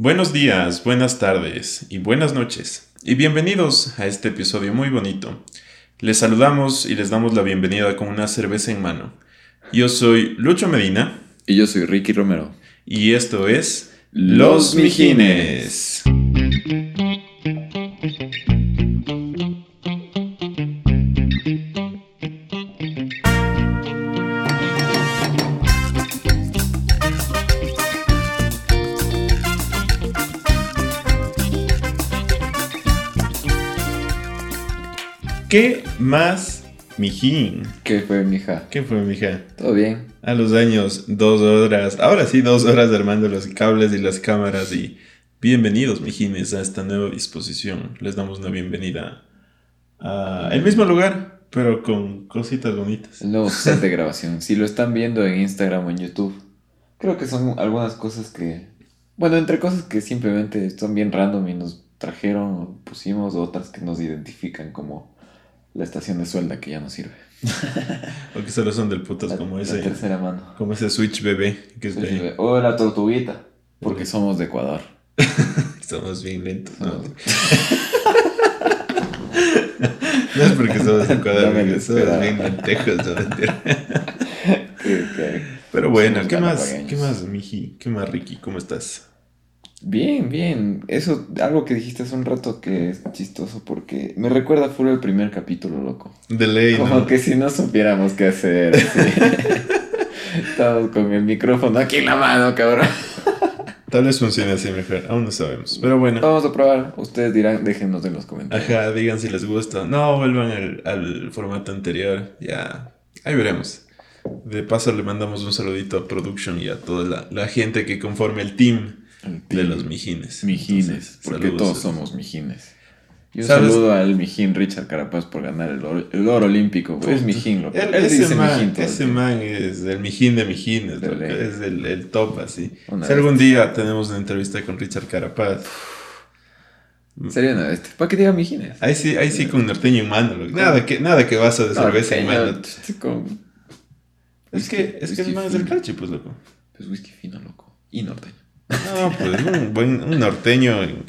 Buenos días, buenas tardes y buenas noches. Y bienvenidos a este episodio muy bonito. Les saludamos y les damos la bienvenida con una cerveza en mano. Yo soy Lucho Medina. Y yo soy Ricky Romero. Y esto es Los Mijines. ¿Qué más, mijín? ¿Qué fue, mija? ¿Qué fue, mija? ¿Todo bien? A los años, dos horas, ahora sí, dos horas armando los cables y las cámaras y bienvenidos, mijines, a esta nueva disposición. Les damos una bienvenida a el mismo lugar, pero con cositas bonitas. El nuevo set de grabación. si lo están viendo en Instagram o en YouTube, creo que son algunas cosas que... Bueno, entre cosas que simplemente son bien random y nos trajeron pusimos, otras que nos identifican como la estación de suelda que ya no sirve. o que solo son del putas como ese. La tercera mano. Como ese Switch bebé. Que O la tortuguita. Porque somos de Ecuador. somos bien lentos. No, no es porque somos de Ecuador, no somos bien lentejos, Pero bueno, ¿qué más, ¿qué más, Miji? ¿Qué más, Ricky? ¿Cómo estás? Bien, bien. Eso, algo que dijiste hace un rato que es chistoso porque me recuerda full el primer capítulo, loco. De ley, Como que si no supiéramos qué hacer. Estamos con el micrófono aquí en la mano, cabrón. Tal vez funcione así mejor, aún no sabemos. Pero bueno. Vamos a probar. Ustedes dirán, déjenos en los comentarios. Ajá, digan si les gusta. No, vuelvan al, al formato anterior. Ya, ahí veremos. De paso le mandamos un saludito a Production y a toda la, la gente que conforme el team de los mijines. Mijines, porque todos somos mijines. Y un saludo al mijín Richard Carapaz por ganar el oro, el oro olímpico. Es mijín, loco. Él, ese, man, ese man es el mijín de mijines, es el, el, top así. si algún día tenemos una entrevista con Richard Carapaz. Sería una vez. ¿Para qué diga mijines? Ahí sí, ahí sí con norteño en mano. Nada que, nada que vas a de cerveza en mano. Es que, es que el man es del calche, pues, loco. Es whisky fino, loco. Y norteño. No, pues un buen un norteño en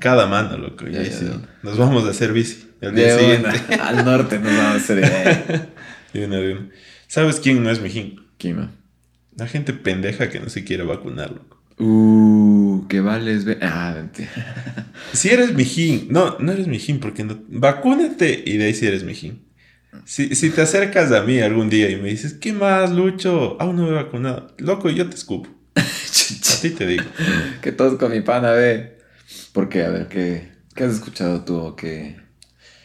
cada mano, loco. Y sí, nos vamos a hacer bici el día siguiente. al norte nos vamos a hacer. de una, de una. ¿Sabes quién no es mijín? ¿Quién no? La gente pendeja que no se quiere vacunar, loco. Uh, que vales. Ah, si eres mijín, no, no eres mijín, porque no. Vacúnate y de ahí si eres mijín. Si, si te acercas a mí algún día y me dices, ¿qué más, Lucho? Aún no me he vacunado. Loco, yo te escupo. A ti te digo. que todos con mi pana, ve. Porque, a ver, ¿qué, ¿qué has escuchado tú? ¿Qué,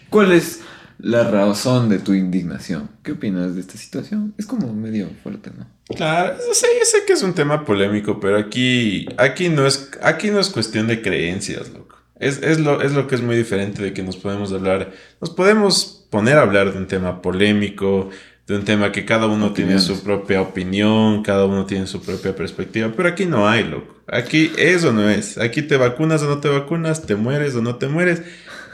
¿Cuál es la razón de tu indignación? ¿Qué opinas de esta situación? Es como medio fuerte, ¿no? Claro, sé, yo sé que es un tema polémico, pero aquí, aquí, no, es, aquí no es cuestión de creencias, loco. Es, es, lo, es lo que es muy diferente de que nos podemos hablar, nos podemos poner a hablar de un tema polémico, de un tema que cada uno tiene su propia opinión, cada uno tiene su propia perspectiva, pero aquí no hay, loco. Aquí eso no es. Aquí te vacunas o no te vacunas, te mueres o no te mueres,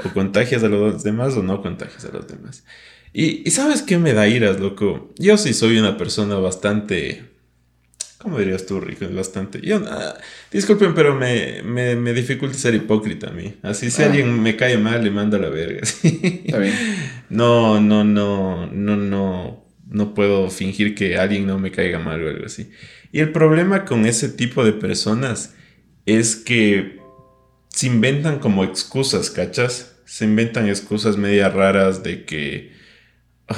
o contagias a los demás o no contagias a los demás. Y, ¿sabes qué me da iras, loco? Yo sí soy una persona bastante... ¿Cómo dirías tú, Rico? Bastante... Yo, ah, disculpen, pero me, me, dificulta ser hipócrita a mí. Así, si ah. alguien me cae mal, le mando a la verga. Está bien. No, no, no, no, no no puedo fingir que alguien no me caiga mal o algo así. Y el problema con ese tipo de personas es que se inventan como excusas, ¿cachas? Se inventan excusas media raras de que,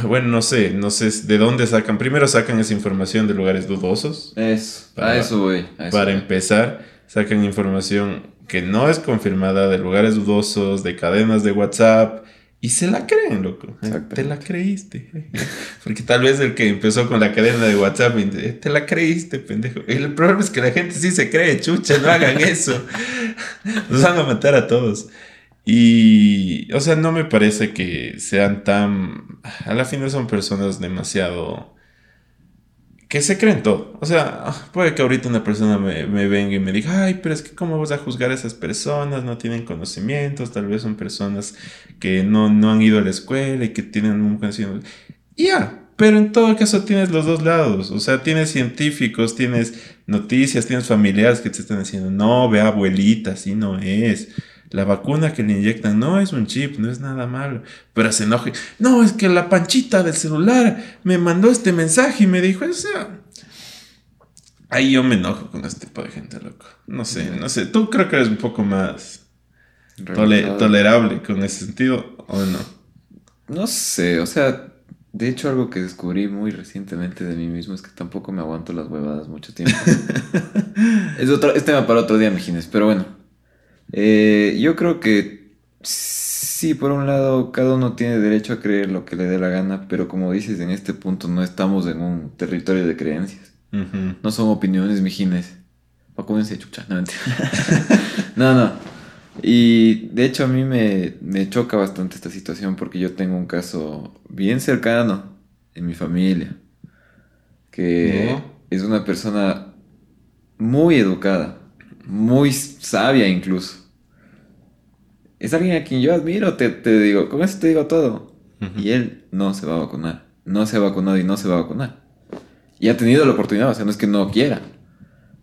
bueno, no sé, no sé de dónde sacan. Primero sacan esa información de lugares dudosos. Eso, a eso voy. para empezar, sacan información que no es confirmada de lugares dudosos, de cadenas de WhatsApp, y se la creen, loco. Te la creíste. Porque tal vez el que empezó con la cadena de WhatsApp, te la creíste, pendejo. El problema es que la gente sí se cree, chucha, no hagan eso. Nos van a matar a todos. Y, o sea, no me parece que sean tan... A la final son personas demasiado que se creen todo. O sea, puede que ahorita una persona me, venga y me diga, ay, pero es que cómo vas a juzgar a esas personas, no tienen conocimientos, tal vez son personas que no, han ido a la escuela y que tienen un conocimiento. Ya, Pero en todo caso tienes los dos lados. O sea, tienes científicos, tienes noticias, tienes familiares que te están diciendo, no, ve abuelita, así no es. La vacuna que le inyectan no es un chip, no es nada malo. Pero se enoje. No, es que la panchita del celular me mandó este mensaje y me dijo, o sea. Ahí yo me enojo con este tipo de gente, loco. No sé, no sé. Tú creo que eres un poco más tolerable con ese sentido, ¿o no? No sé, o sea, de hecho algo que descubrí muy recientemente de mí mismo es que tampoco me aguanto las huevadas mucho tiempo. es, otro, es tema para otro día, Mijines, pero bueno. Eh, yo creo que sí, por un lado, cada uno tiene derecho a creer lo que le dé la gana, pero como dices, en este punto no estamos en un territorio de creencias. No son opiniones, mijines. Vacúnense, chucha. No, no, no. Y de hecho a mí me, me, choca bastante esta situación porque yo tengo un caso bien cercano en mi familia, que es una persona muy educada, muy sabia incluso. Es alguien a quien yo admiro, te, te digo, con eso te digo todo. Y él no se va a vacunar, no se ha vacunado y no se va a vacunar. Y ha tenido la oportunidad, o sea, no es que no quiera.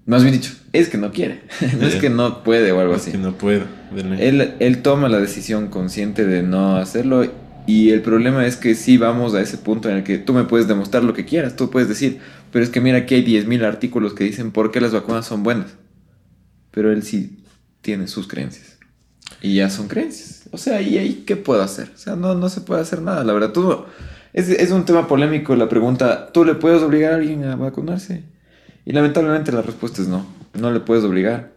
Más bien dicho, es que no quiere. no es que no puede o algo así. Es que no puede. Él, él toma la decisión consciente de no hacerlo. Y el problema es que sí vamos a ese punto en el que tú me puedes demostrar lo que quieras. Tú puedes decir, pero es que mira, aquí hay 10.000 artículos que dicen por qué las vacunas son buenas. Pero él sí tiene sus creencias. Y ya son creencias. O sea, ¿y ahí qué puedo hacer? O sea, no, no se puede hacer nada. La verdad, tú... Es, es un tema polémico la pregunta, ¿tú le puedes obligar a alguien a vacunarse? Y lamentablemente la respuesta es no. No le puedes obligar.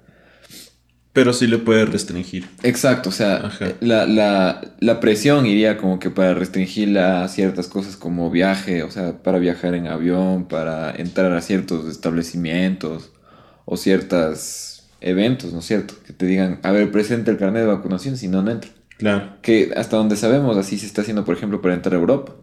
Pero sí le puedes restringir. Exacto, o sea, la, la, presión iría como que para restringir a ciertas cosas como viaje, o sea, para viajar en avión, para entrar a ciertos establecimientos o ciertos eventos, ¿no es cierto? Que te digan, a ver, presente el carnet de vacunación, si no, no entro. Claro. Que hasta donde sabemos, así se está haciendo, por ejemplo, para entrar a Europa.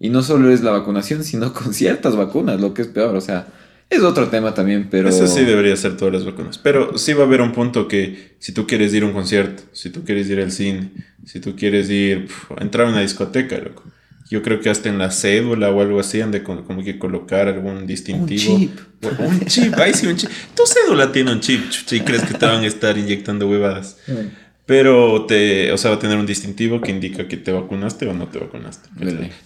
Y no solo es la vacunación, sino con ciertas vacunas, lo que es peor, o sea, es otro tema también, pero... Eso sí debería ser todas las vacunas. Pero sí va a haber un punto que si tú quieres ir a un concierto, si tú quieres ir al cine, si tú quieres ir a entrar a una discoteca, loco. Yo creo que hasta en la cédula o algo así han de como que colocar algún distintivo. Un chip. Un chip, ahí sí, un chip. Tu cédula tiene un chip, si crees que te van a estar inyectando huevadas. Pero te, o sea, va a tener un distintivo que indica que te vacunaste o no te vacunaste.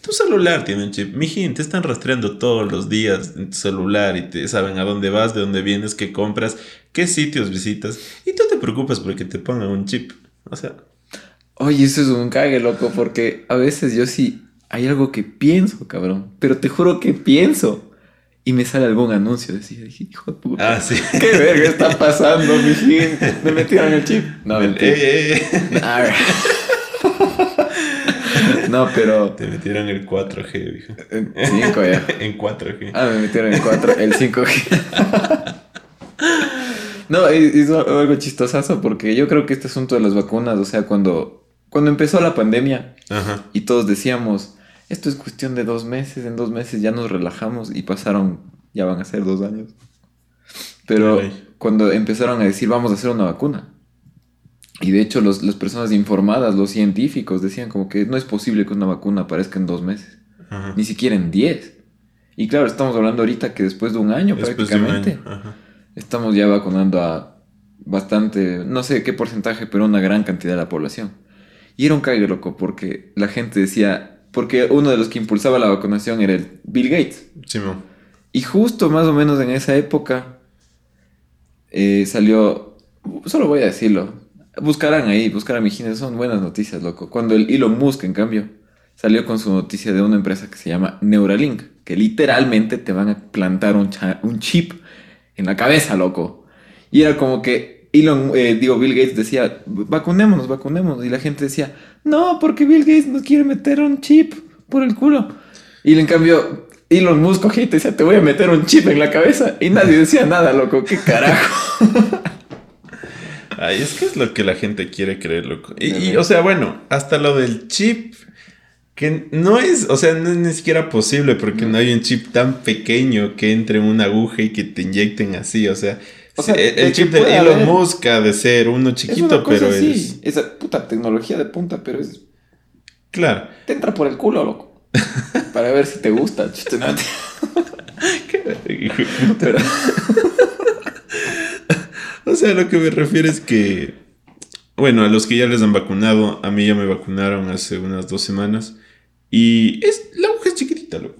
Tu celular tiene un chip. Mijín, te están rastreando todos los días en tu celular y te saben a dónde vas, de dónde vienes, qué compras, qué sitios visitas. Y tú te preocupas porque te pongan un chip. O sea. Oye, eso es un cague, loco, porque a veces yo sí hay algo que pienso, cabrón. Pero te juro que pienso y me sale algún anuncio. Decía, hijo de puta. Ah, sí. ¿Qué verga está pasando? Me metieron el chip. No, eh, eh, eh. No, pero. Te metieron el 4G, viejo. En 5 ya. en 4G. Ah, me metieron el 4, el 5G. no, es, algo chistosazo porque yo creo que este asunto de las vacunas, o sea, cuando, cuando empezó la pandemia y todos decíamos, esto es cuestión de dos meses, en dos meses ya nos relajamos y pasaron, ya van a ser dos años. Pero cuando empezaron a decir vamos a hacer una vacuna, y de hecho las personas informadas, los científicos, decían como que no es posible que una vacuna aparezca en dos meses, ni siquiera en diez. Y claro, estamos hablando ahorita que después de un año prácticamente, estamos ya vacunando a bastante, no sé qué porcentaje, pero una gran cantidad de la población. Y era un cague loco porque la gente decía, porque uno de los que impulsaba la vacunación era el Bill Gates. Sí, Y justo más o menos en esa época eh, salió, solo voy a decirlo, buscarán ahí, buscarán Mijines, son buenas noticias, loco. Cuando el Elon Musk, en cambio, salió con su noticia de una empresa que se llama Neuralink, que literalmente te van a plantar un, un chip en la cabeza, loco. Y era como que Elon, eh, digo, Bill Gates decía, vacunémonos, vacunémonos. Y la gente decía, no, porque Bill Gates nos quiere meter un chip por el culo. Y en cambio, Elon Musk cogía y te decía, te voy a meter un chip en la cabeza. Y nadie decía nada, loco, qué carajo. Ay, es que es lo que la gente quiere creer, loco. Y, y, o sea, bueno, hasta lo del chip, que no es, o sea, no es ni siquiera posible porque no hay un chip tan pequeño que entre en una aguja y que te inyecten así, o sea, o sea, el, chip de Elon Musk ha de ser uno chiquito, pero es. Esa puta tecnología de punta, pero es. Claro. Te entra por el culo, loco. Para ver si te gusta. Pero- o sea, lo que me refiero es que, bueno, a los que ya les han vacunado, a mí ya me vacunaron hace unas dos semanas. Y es, la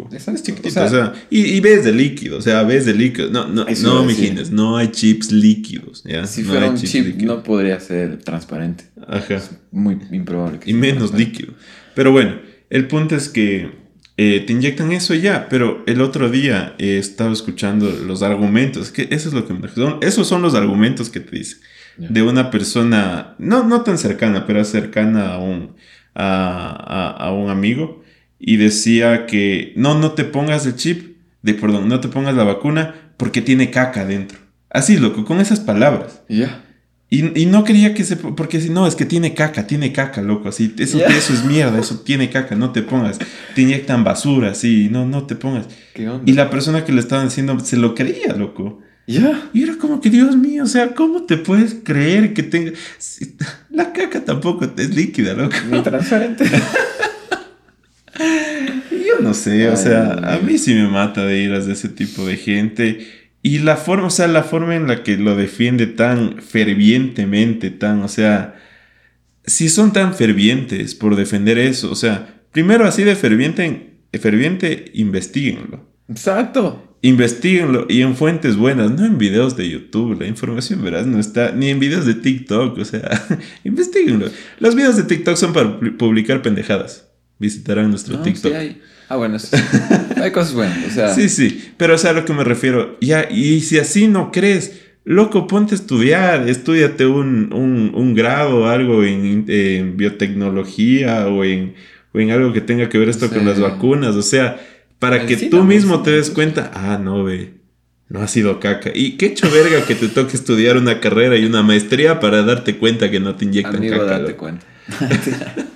aguja es chiquitita, loco. Exacto, Es chiquitita, o sea- y, y ves de líquido, o sea, ves de líquido. No, no, Eso no, mijines, no hay chips líquidos, ¿ya? Si no fuera un chip, no podría ser transparente. Ajá. Muy improbable. que Y sea menos líquido. Pero bueno, el punto es que eh, te inyectan eso y ya. Pero el otro día eh, estaba escuchando los argumentos. Que eso es lo que me son, Esos son los argumentos que te dice. Ya. De una persona, no, no tan cercana, pero cercana a un, a, a- a un amigo. Y decía que no, no te pongas el chip, de, perdón, no te pongas la vacuna porque tiene caca dentro. Así, loco, con esas palabras. Ya. Y, y no quería que se... Porque si no, es que tiene caca, tiene caca, loco, así. Eso, Ya. eso es mierda, eso tiene caca, no te pongas. Te inyectan basura, sí, no, no te pongas. ¿Qué onda? Y la persona que le estaban diciendo se lo creía, loco. Ya. Y era como que, Dios mío, o sea, ¿cómo te puedes creer que tenga... La caca tampoco es líquida, loco. Ni transparente. Yo no sé, o sea, a mí sí me mata de iras de ese tipo de gente. Y la forma, o sea, la forma en la que lo defiende tan fervientemente, tan, o sea, si son tan fervientes por defender eso, o sea, primero así de ferviente, ferviente, investiguenlo. Exacto. Investiguenlo y en fuentes buenas, no en videos de YouTube. La información, verás, no está ni en videos de TikTok. O sea, investiguenlo. Los videos de TikTok son para pu- publicar pendejadas. Visitarán nuestro No, TikTok. sí hay. Ah, bueno, sí. hay cosas buenas. O sea, Sí, sí, pero o sea, a lo que me refiero, ya, y si así no crees, loco, ponte a estudiar, estudiate un, un, un grado, algo en, en biotecnología o en, o en algo que tenga que ver esto con las vacunas, o sea, para que tú mismo te des cuenta, ah, no, ve, no ha sido caca. Y qué hecho verga que te toque estudiar una carrera y una maestría para darte cuenta que no te inyectan amigo, caca. date loco. cuenta.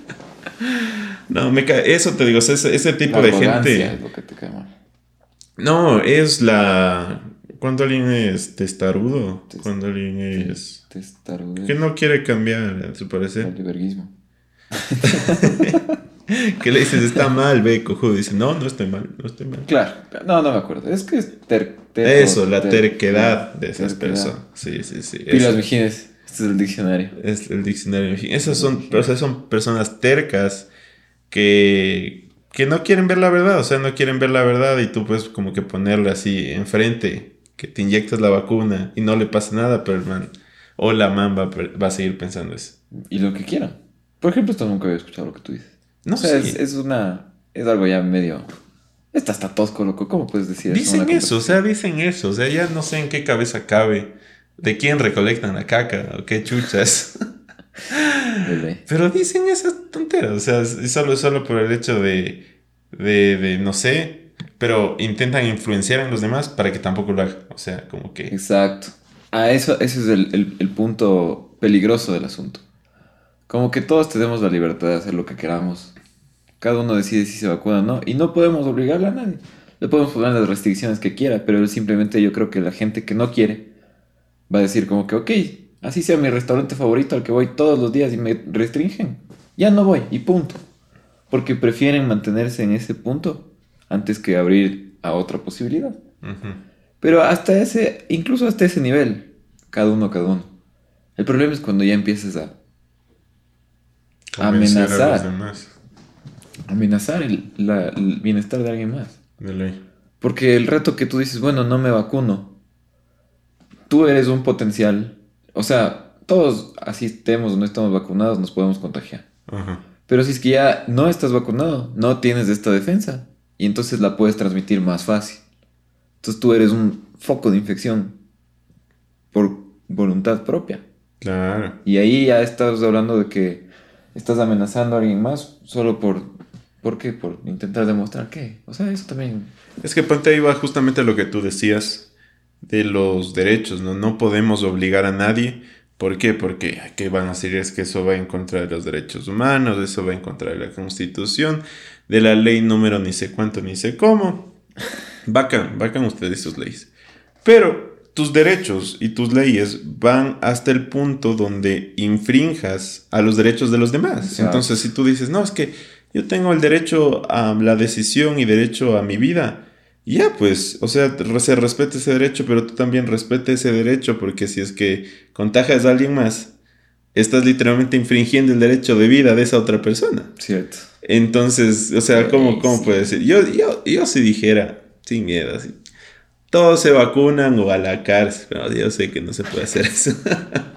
No, me ca- eso te digo, o sea, ese, ese tipo La de gente... es lo que te cae mal. No, es la. Cuando alguien es testarudo, Test- cuando alguien es. Testarudez. que no quiere cambiar a su parecer. Valiverguismo. Que le dices, está mal, ve, cojudo. Dice, no, no estoy mal, no estoy mal. Claro. No, no me acuerdo. Es que es ter, terco, Eso, la ter- terquedad de esas terquedad. personas. Sí, sí, sí. Pilas eso Mijines. Este es el diccionario. es el diccionario. Esas son, o sea, son personas tercas que, que no quieren ver la verdad. O sea, no quieren ver la verdad y tú puedes como que ponerle así enfrente, que te inyectas la vacuna y no le pasa nada, pero el man o la man va, a per- va a seguir pensando eso. Y lo que quieran. Por ejemplo, esto nunca había escuchado lo que tú dices. No o sea, sé. es, es una. Es algo ya medio. Está hasta tosco, loco. ¿Cómo puedes decir eso? Dicen eso, o sea, dicen eso. O sea, ya no sé en qué cabeza cabe. De quién recolectan la caca o qué chuchas. ley. Pero dicen esas tonteras. O sea, es solo, solo por el hecho de, de, de, no sé. Pero intentan influenciar en los demás para que tampoco lo hagan. O sea, como que. Exacto. Ah, eso, ese es el, el- el punto peligroso del asunto. Como que todos tenemos la libertad de hacer lo que queramos. Cada uno decide si se vacuna o no. Y no podemos obligarle a nadie. Le podemos poner las restricciones que quiera, pero simplemente yo creo que la gente que no quiere va a decir como que, ok, así sea mi restaurante favorito al que voy todos los días y me restringen. Ya no voy y punto. Porque prefieren mantenerse en ese punto antes que abrir a otra posibilidad. Pero hasta ese, incluso hasta ese nivel, cada uno, cada uno. El problema es cuando ya empiezas a Convencer a los Amenazar. demás. amenazar el, la- el bienestar de alguien más. De ley. Porque el rato que tú dices, bueno, no me vacuno, tú eres un potencial. O sea, todos, así estemos o no estamos vacunados, nos podemos contagiar. Ajá. Pero si es que ya no estás vacunado, no tienes esta defensa. Y entonces la puedes transmitir más fácil. Entonces tú eres un foco de infección por voluntad propia. Claro. Y ahí ya estás hablando de que estás amenazando a alguien más solo por... ¿Por qué? Por intentar demostrar qué. O sea, eso también... Es que ponte ahí va justamente lo que tú decías de los derechos, ¿no? No podemos obligar a nadie. ¿Por qué? Porque ¿qué van a decir? Es que eso va en contra de los derechos humanos, eso va en contra de la constitución, de la ley número ni sé cuánto ni sé cómo. Bacán, bacán ustedes sus leyes. Pero tus derechos y tus leyes van hasta el punto donde infrinjas a los derechos de los demás. Entonces, si tú dices, no, es que yo tengo el derecho a la decisión y derecho a mi vida. Y ya, pues, o sea, se respete ese derecho, pero tú también respete ese derecho, porque si es que contagias a alguien más, estás literalmente infringiendo el derecho de vida de esa otra persona. Cierto. Entonces, o sea, ¿cómo, cómo puede ser? Yo, yo, yo si dijera, sin miedo, así, todos se vacunan o a la cárcel, pero yo sé que no se puede hacer eso.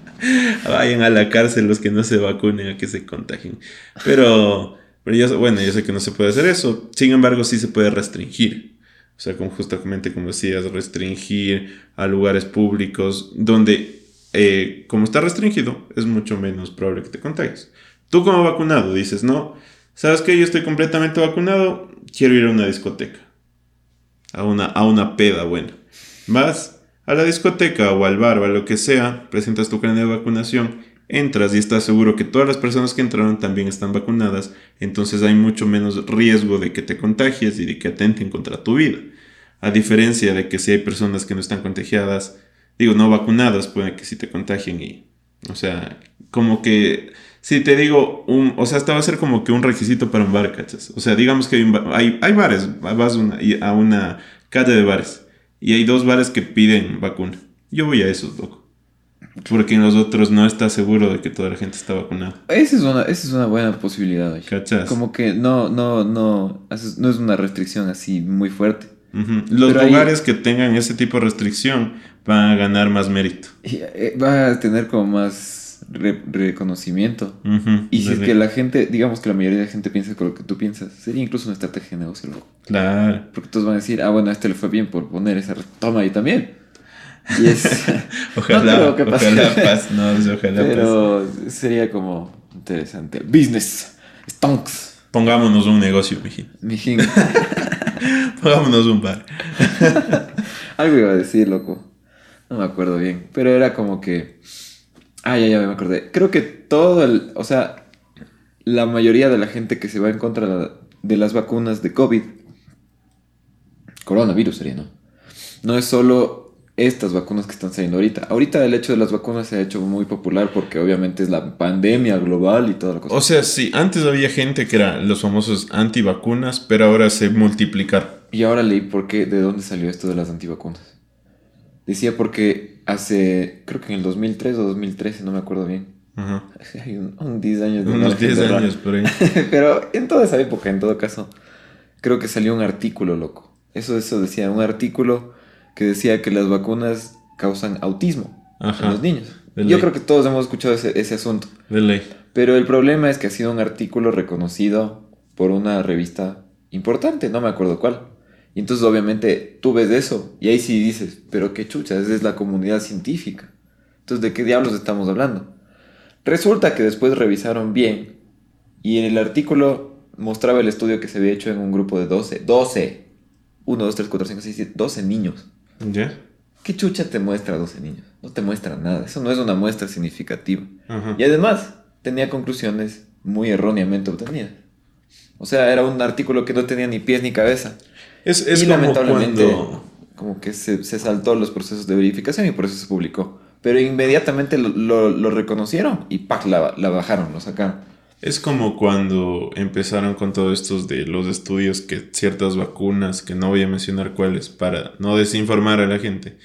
Vayan a la cárcel los que no se vacunen a que se contagien. Pero, pero yo, bueno, yo sé que no se puede hacer eso. Sin embargo, sí se puede restringir. O sea, como justamente como decías, restringir a lugares públicos donde, eh, como está restringido, es mucho menos probable que te contagies. Tú como vacunado dices, no, ¿sabes qué? Yo estoy completamente vacunado, quiero ir a una discoteca. A una, a una peda buena. Vas a la discoteca o al bar o a lo que sea, presentas tu carnet de vacunación, entras y estás seguro que todas las personas que entraron también están vacunadas, entonces hay mucho menos riesgo de que te contagies y de que atenten contra tu vida. A diferencia de que si hay personas que no están contagiadas, digo, no vacunadas, puede que sí te contagien y, o sea, como que, si te digo, un, o sea, hasta va a ser como que un requisito para un bar, ¿cachas? O sea, digamos que hay, hay, bares, vas a una calle de bares y hay dos bares que piden vacuna. Yo voy a esos, loco. Porque en los otros no está seguro de que toda la gente está vacunada. Esa es una, esa es una buena posibilidad. ¿Cachas? Como que no, no, no, no es una restricción así muy fuerte. Los lugares que tengan ese tipo de restricción van a ganar más mérito. Y, eh, va a tener como más reconocimiento. y si es que la gente, digamos que la mayoría de la gente piensa con lo que tú piensas, sería incluso una estrategia de negocio, loco. Claro. Porque todos van a decir, ah, bueno, a este le fue bien por poner esa toma ahí también. Y es. ojalá, no ojalá paz, no, ojalá Pero sería como interesante. Business. Stonks. Pongámonos un negocio, mijín. Mijín. Pongámonos un bar. Algo iba a decir, loco. No me acuerdo bien. Pero era como que Ah, ya, ya me acordé. Creo que todo el. O sea, la mayoría de la gente que se va en contra de las vacunas de COVID. Coronavirus sería, ¿no? No es solo estas vacunas que están saliendo ahorita. Ahorita el hecho de las vacunas se ha hecho muy popular porque obviamente es la pandemia global y toda la cosa. O sea, sí, antes había gente que era los famosos antivacunas, pero ahora se multiplicaron. Y ahora leí por qué, de dónde salió esto de las antivacunas. Decía porque hace, creo que en el 2003 o 2013, no me acuerdo bien. Ajá. Hay un, 10 años de Unos 10 años por ahí. Pero en toda esa época, en todo caso, creo que salió un artículo, loco. Eso, eso decía, un artículo que decía que las vacunas causan autismo en los niños. Yo creo que todos hemos escuchado ese, ese asunto. De ley. Pero el problema es que ha sido un artículo reconocido por una revista importante, no me acuerdo cuál. Y entonces obviamente tú ves eso y ahí sí dices, pero qué chucha, esa es la comunidad científica. Entonces, ¿de qué diablos estamos hablando? Resulta que después revisaron bien y en el artículo mostraba el estudio que se había hecho en un grupo de 12, 12, 1, 2, 3, 4, 5, 6, 7, 12 niños. ¿Ya? ¿Qué chucha te muestra 12 niños? No te muestra nada, eso no es una muestra significativa. Y además tenía conclusiones muy erróneamente obtenidas. O sea, era un artículo que no tenía ni pies ni cabeza. Es, es como lamentablemente, como que se, se, saltó los procesos de verificación y por eso se publicó. Pero inmediatamente lo, lo, reconocieron y ¡pac! La, la, bajaron, lo sacaron. Es como cuando empezaron con todos estos de los estudios que ciertas vacunas, que no voy a mencionar cuáles, para no desinformar a la gente,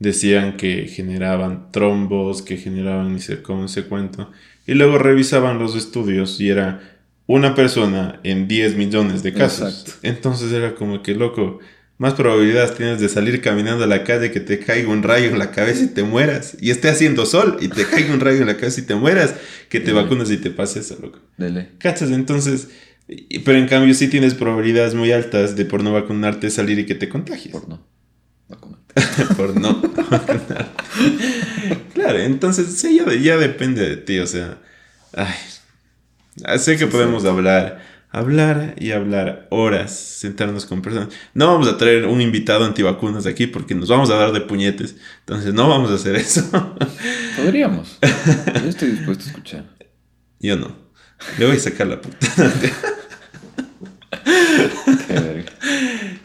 decían que generaban trombos, que generaban ni sé cómo se cuento. Y luego revisaban los estudios y era una persona en 10 millones de casos. Entonces era como que, loco, más probabilidades tienes de salir caminando a la calle que te caiga un rayo en la cabeza y te mueras. Y esté haciendo sol y te caiga un rayo en la cabeza y te mueras, que te vacunas y te pase eso, loco. Dele. ¿Cachas? Entonces, pero en cambio sí tienes probabilidades muy altas de por no vacunarte salir y que te contagies. Por no. Vacunarte. por no claro, entonces sí, ya, ya depende de ti, o sea, ay, Sé que podemos hablar, hablar y hablar horas, sentarnos con personas. No vamos a traer un invitado antivacunas aquí porque nos vamos a dar de puñetes. Entonces no vamos a hacer eso. Podríamos. Yo estoy dispuesto a escuchar. Yo no. Le voy a sacar la puta.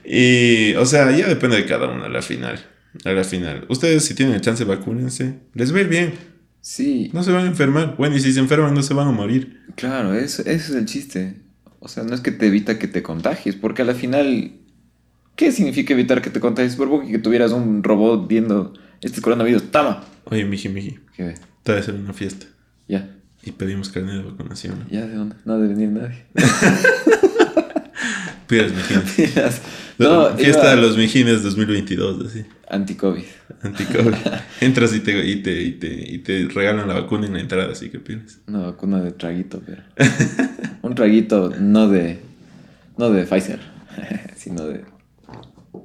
y, o sea, ya depende de cada uno a la final. A la final. Ustedes, si tienen el chance, vacúnense. Les va a ir bien. Sí. No se van a enfermar. Bueno, y si se enferman, no se van a morir. Claro, eso, eso es el chiste. O sea, no es que te evita que te contagies, porque a la final, ¿qué significa evitar que te contagies? Por poco que tuvieras un robot viendo este coronavirus, tama. Oye, miji, miji. ¿Qué? Te va a hacer una fiesta. Ya. Y pedimos carne de vacunación. Ya, ¿de dónde? No ha de venir nadie. Pidas mijines. no, fiesta de los mijines 2022, así. Anti-COVID. Anticovid. Entras y te, y, te, y, te, y te regalan la vacuna en la entrada, así que pides. Una vacuna de traguito, pero. un traguito no de. No de Pfizer, sino de.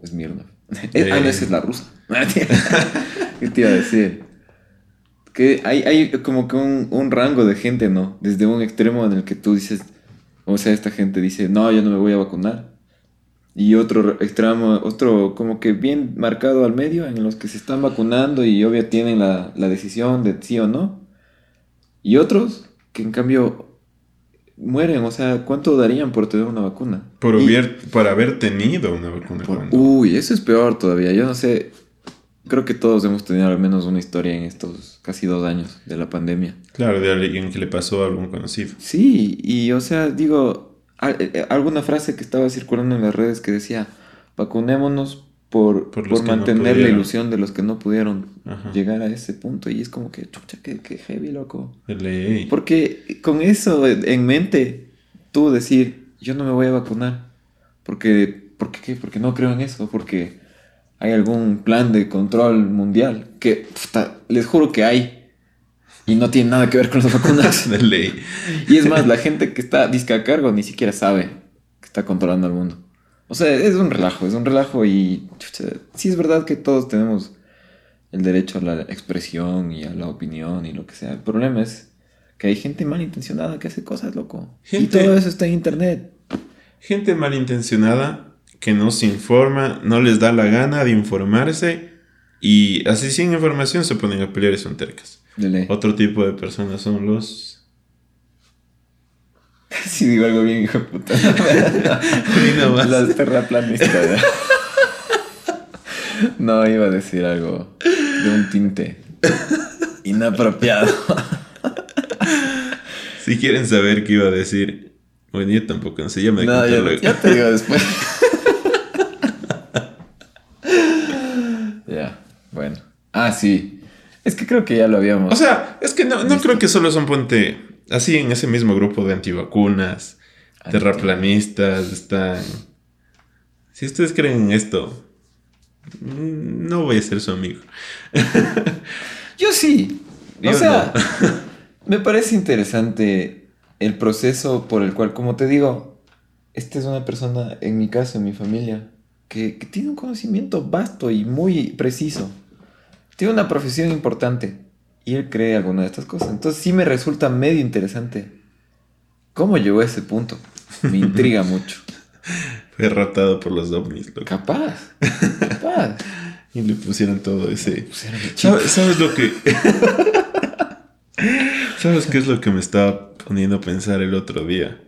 Smirnoff. De- Ah, no, esa es la rusa. ¿Qué te iba a decir? Que hay, hay como que un, un rango de gente, ¿no? Desde un extremo en el que tú dices. O sea, esta gente dice, no, yo no me voy a vacunar. Y otro extremo, otro como que bien marcado al medio, en los que se están vacunando y obvio tienen la, la decisión de sí o no. Y otros que en cambio mueren, o sea, ¿cuánto darían por tener una vacuna? Por, Y- haber, por haber tenido una vacuna. por- uy, eso es peor todavía. Yo no sé, creo que todos hemos tenido al menos una historia en estos casi dos años de la pandemia. Claro, de alguien que le pasó a algún conocido. Sí, y o sea, digo, alguna frase que estaba circulando en las redes que decía, vacunémonos por, Por no mantener la pudieron". ilusión de los que no pudieron Ajá. llegar a ese punto. Y es como que, chucha, qué, qué heavy, loco. Ley. Porque con eso en mente, tú decir, yo no me voy a vacunar. Porque, ¿por qué? Porque no creo en eso. Porque hay algún plan de control mundial que, puta, les juro que hay. Y no tiene nada que ver con las vacunas. De ley. Y es más, la gente que está disca a cargo ni siquiera sabe que está controlando al mundo. O sea, es un relajo, es un relajo y chucha, sí es verdad que todos tenemos el derecho a la expresión y a la opinión y lo que sea. El problema es que hay gente malintencionada que hace cosas, loco. Gente- Y todo eso está en internet. Gente malintencionada que no se informa, no les da la gana de informarse y así sin información se ponen a pelear y son tercas. Dele. Otro tipo de personas son los... Si digo algo bien, hijo de puta. Nomás. Las terraplanistas. No, iba a decir algo de un tinte inapropiado. Si quieren saber qué iba a decir, bueno, yo tampoco, no sé, ya me No, ya, luego. ya te digo después. ya, bueno. Ah, sí. Es que creo que ya lo habíamos. O sea, es que no, no creo que solo son ponte así en ese mismo grupo de antivacunas, Anti- terraplanistas, están... Si ustedes creen en esto, mm, no voy a ser su amigo. Yo sí. O sea, me parece interesante el proceso por el cual, como te digo, esta es una persona, en mi caso, en mi familia, que, que tiene un conocimiento vasto y muy preciso. Tiene una profesión importante y él cree alguna de estas cosas. Entonces sí me resulta medio interesante. ¿Cómo llegó a ese punto? Me intriga mucho. Fue raptado por los ovnis, loco. Capaz. Capaz. Y le pusieron todo ese... Pusieron. ¿Sabes, sabes lo que... ¿Sabes qué es lo que me estaba poniendo a pensar el otro día?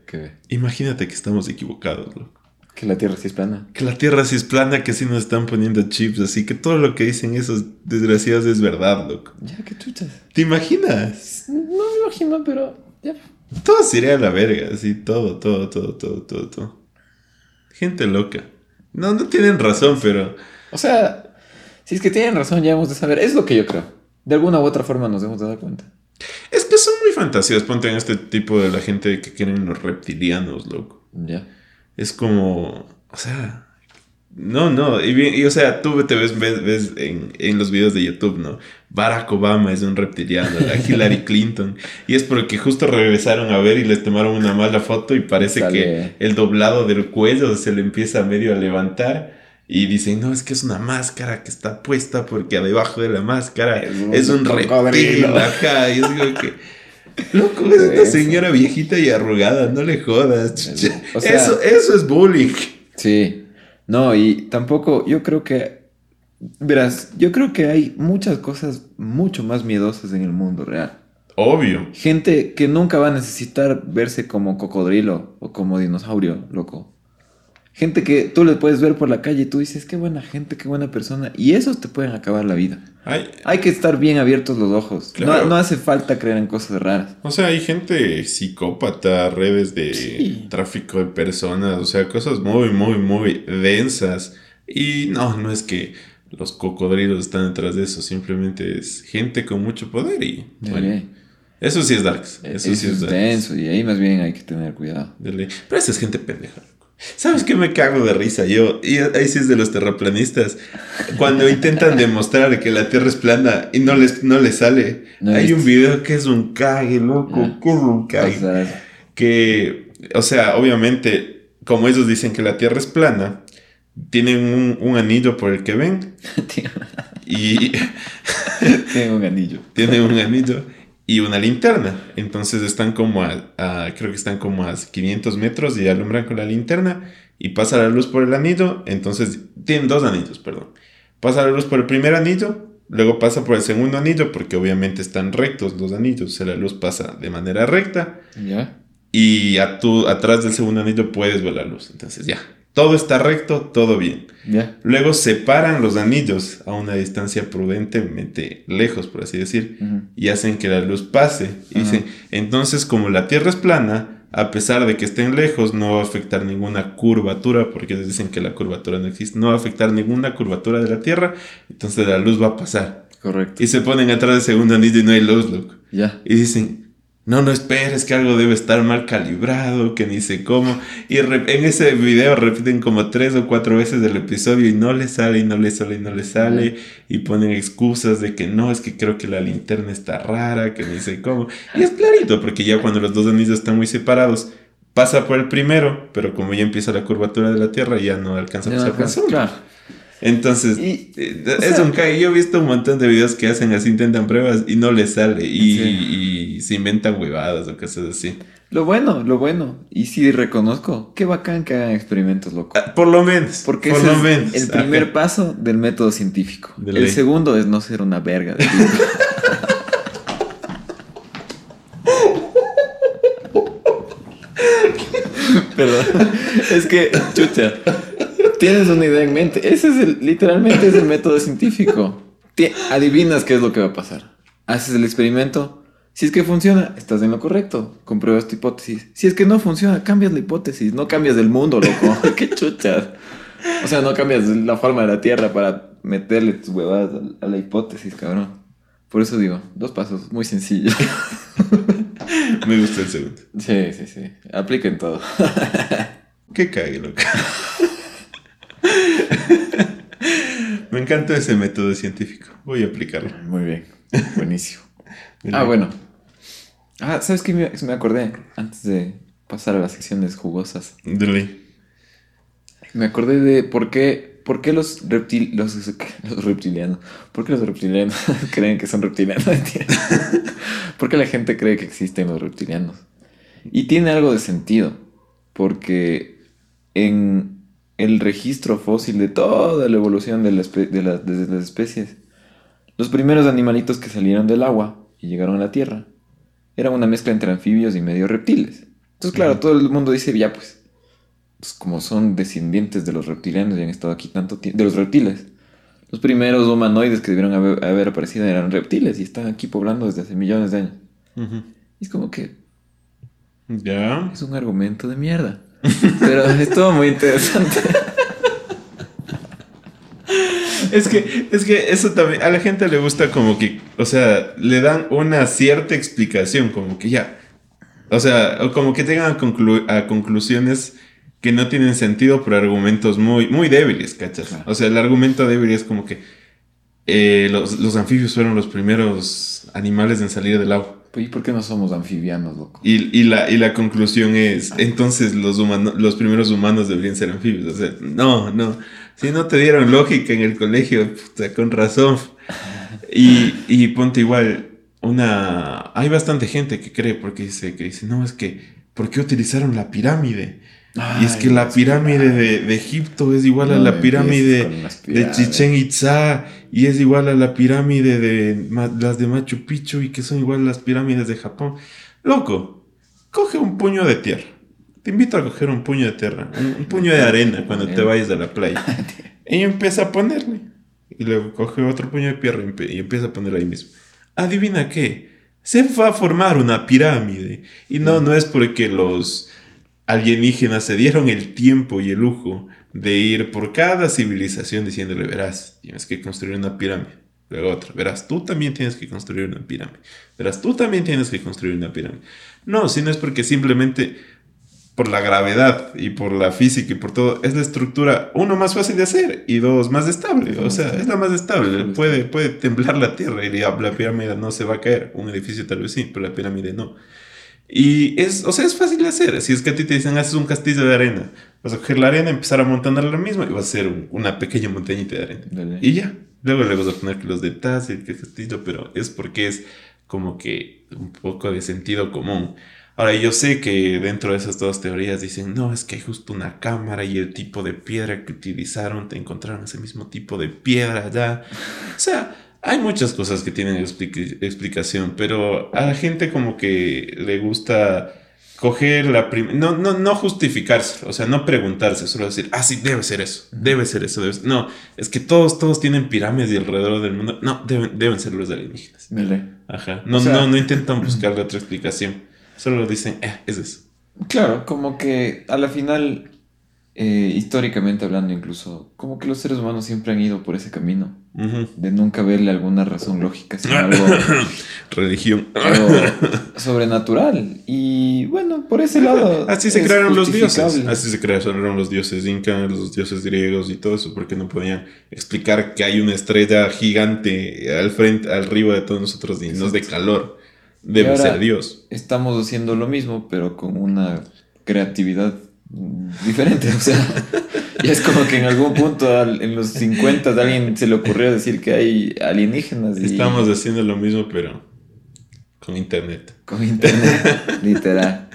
Imagínate que estamos equivocados, loco. Que la Tierra sí es plana. Que la Tierra sí es plana, que sí nos están poniendo chips, así que todo lo que dicen esos desgraciados es verdad, loco. Ya, qué chuchas. ¿Te imaginas? No me imagino, pero ya. Todo se iría a la verga, así, todo, todo, todo, todo, todo, todo. Gente loca. No, no tienen razón, pero... O sea, si es que tienen razón, ya hemos de saber. Es lo que yo creo. De alguna u otra forma nos hemos dar cuenta. Es que son muy fantasías, ponte en este tipo de la gente que quieren los reptilianos, loco. Ya. Es como... O sea... No, no, y, bien- y, o sea, tú te ves, ves, ves en, en los videos de YouTube, ¿no? Barack Obama es un reptiliano, la Hillary Clinton. Y es porque justo regresaron a ver y les tomaron una mala foto y parece Sale- que el doblado del cuello se le empieza medio a levantar. Y dicen, no, es que es una máscara que está puesta porque debajo de la máscara Es es un reptil. Ajá, y es como que... Loco, es una señora viejita y arrugada, no le jodas. O sea- eso, eso es bullying. Sí. No, y tampoco, yo creo que. Verás, yo creo que hay muchas cosas mucho más miedosas en el mundo real. Obvio. Gente que nunca va a necesitar verse como cocodrilo o como dinosaurio, loco. Gente que tú le puedes ver por la calle y tú dices, qué buena gente, qué buena persona. Y esos te pueden acabar la vida. Hay, Hay que estar bien abiertos los ojos. Claro. No, no hace falta creer en cosas raras. o sea, hay gente psicópata, redes de Sí. tráfico de personas, o sea, cosas muy, muy, muy densas. Y no, no es que los cocodrilos están detrás de eso, simplemente es gente con mucho poder y bueno, eso sí es darks. Eso, Eso, sí es, es darks. denso y ahí más bien hay que tener cuidado. Pero esa es gente pendeja. ¿Sabes qué me cago de risa yo? Y ahí sí es de los terraplanistas. Cuando intentan demostrar que la Tierra es plana y no les, no les sale. No Hay un video que es un cague, loco. Ah. Que es un O cague. sea, Que, o sea, obviamente, como ellos dicen que la Tierra es plana, tienen un, un anillo por el que ven y tiene un anillo. tienen un anillo y una linterna. Entonces están como a, a- creo que están como a 500 metros y alumbran con la linterna y pasa la luz por el anillo. Entonces tienen dos anillos, perdón. Pasa la luz por el primer anillo, luego pasa por el segundo anillo porque obviamente están rectos los anillos. O sea, la luz pasa de manera recta ¿Ya? y a tu, atrás del segundo anillo puedes ver la luz. Entonces ya, todo está recto, todo bien. Luego separan los anillos a una distancia prudentemente lejos, por así decir y hacen que la luz pase. Y entonces como la Tierra es plana, a pesar de que estén lejos, no va a afectar ninguna curvatura, porque ellos dicen que la curvatura no existe, no va a afectar ninguna curvatura de la Tierra, entonces la luz va a pasar. Correcto. Y se ponen atrás del segundo anillo y no hay luz, loco. Ya. Y dicen, no, no esperes, que algo debe estar mal calibrado, que ni sé cómo. Y en ese video repiten como tres o cuatro veces el episodio y no le sale, y no le sale, y no le sale. Y ponen excusas de que no, es que creo que la linterna está rara, que ni sé cómo. Y es clarito, porque ya cuando los dos anillos están muy separados, pasa por el primero, pero como ya empieza la curvatura de la Tierra, ya no alcanza a pasar por el segundo. claro. Entonces, Y- eh, o es sea- un. Yo he visto un montón de videos que hacen así, intentan pruebas y no les sale. Y, y se inventan huevadas o cosas así. Lo bueno, lo bueno. Y sí reconozco. Qué bacán que hagan experimentos, loco. Ah, Por lo menos. Porque por ese lo es menos. el primer Ajá. paso del método científico. De el ley. segundo es no ser una verga. de. Perdón. Es que, chucha, tienes una idea en mente. Ese es el, literalmente es el método científico. Adivinas qué es lo que va a pasar. Haces el experimento. Si es que funciona, estás en lo correcto. Compruebas tu hipótesis. Si es que no funciona, cambias la hipótesis. No cambias el mundo, loco. qué chuchas. O sea, no cambias la forma de la Tierra para meterle tus huevadas a- la hipótesis, cabrón. Por eso digo, dos pasos, muy sencillo. Me gusta el segundo. Sí, sí, sí. Apliquen todo. Qué cague, loco. Me encanta ese método científico. Voy a aplicarlo. Muy bien. Buenísimo. Ah, bueno. Ah, ¿sabes qué me, me acordé? Antes de pasar a las secciones jugosas. De ley. Me acordé de por qué, por qué los, reptil, los, los reptilianos. ¿Por qué los reptilianos creen que son reptilianos? ¿Por qué la gente cree que existen los reptilianos? Y tiene algo de sentido. Porque en el registro fósil de toda la evolución de, la espe- de, la- de las especies, los primeros animalitos que salieron del agua y llegaron a la Tierra eran una mezcla entre anfibios y medio reptiles. Entonces, claro, todo el mundo dice, ya pues, pues como son descendientes de los reptilianos y han estado aquí tanto tiempo, de los reptiles. Los primeros humanoides que debieron haber, haber aparecido eran reptiles y están aquí poblando desde hace millones de años. Es como que Ya. es un argumento de mierda. Pero estuvo muy interesante. Es que, es que eso también, a la gente le gusta como que, o sea, le dan una cierta explicación, como que ya, o sea, como que llegan a, conclu- a conclusiones que no tienen sentido por argumentos muy, muy débiles, ¿cachas? Claro. O sea, el argumento débil es como que eh, los, los anfibios fueron los primeros animales en salir del agua. Pues, ¿Y por qué no somos anfibianos, loco? Y, y la, y la conclusión es, entonces los, humano- los primeros humanos deberían ser anfibios. O sea, no, no. Si no te dieron lógica en el colegio, puta, con razón. Y, y ponte igual, una... Hay bastante gente que cree, porque dice, que dice, no, es que, ¿por qué utilizaron la pirámide? y es que la pirámide de, de Egipto es igual a la pirámide de. Chichen Itza y es igual a la pirámide de Ma- las de Machu Picchu y que son igual a las pirámides de Japón. Loco, coge un puño de tierra, te invito a coger un puño de tierra, un, puño de arena cuando te vayas a la playa. y empieza a ponerle. Y luego coge otro puño de tierra y empieza a ponerle ahí mismo. Adivina qué, se va a formar una pirámide. Y no, no es porque los alienígenas se dieron el tiempo y el lujo de ir por cada civilización diciéndole, verás, tienes que construir una pirámide. Luego otra, verás, tú también tienes que construir una pirámide. Verás, tú también tienes que construir una pirámide. No, sino es porque simplemente por la gravedad y por la física y por todo, es la estructura, uno, más fácil de hacer y dos, más estable. O sea, es la más estable. Puede, puede temblar la tierra y la pirámide no se va a caer. Un edificio tal vez sí, pero la pirámide no. Y es, o sea, es fácil de hacer. Si es que a ti te dicen, haces un castillo de arena, vas a coger la arena, empezar a montar la misma y vas a hacer una pequeña montañita de arena. Y ya. Luego le vas a poner los detalles, el castillo, pero es porque es como que un poco de sentido común. Ahora, yo sé que dentro de esas dos teorías dicen, no, es que hay justo una cámara y el tipo de piedra que utilizaron, te encontraron ese mismo tipo de piedra allá. O sea, hay muchas cosas que tienen explicación, pero a la gente como que le gusta coger la primera, no, no, no justificarse, o sea, no preguntarse, solo decir, ah, sí, debe ser eso, debe ser eso, debe No, es que todos, todos tienen pirámides alrededor del mundo. No, deben, deben ser los alienígenas. Ajá. No, no, no intentan buscarle otra explicación. Solo dicen, eh, es eso. Claro, como que a la final, eh, históricamente hablando incluso, como que los seres humanos siempre han ido por ese camino. De nunca verle alguna razón lógica, sino algo... Religión. sobrenatural. Y bueno, por ese lado... Así se crearon los dioses. Así se crearon los dioses incas, los dioses griegos y todo eso, porque no podían explicar que hay una estrella gigante al frente, arriba de todos nosotros y nos de calor. Debe ser Dios. Estamos haciendo lo mismo, pero con una creatividad diferente. O sea, y es como que en algún punto en los 50 a alguien se le ocurrió decir que hay alienígenas. Estamos haciendo lo mismo, pero con internet. Con internet, literal.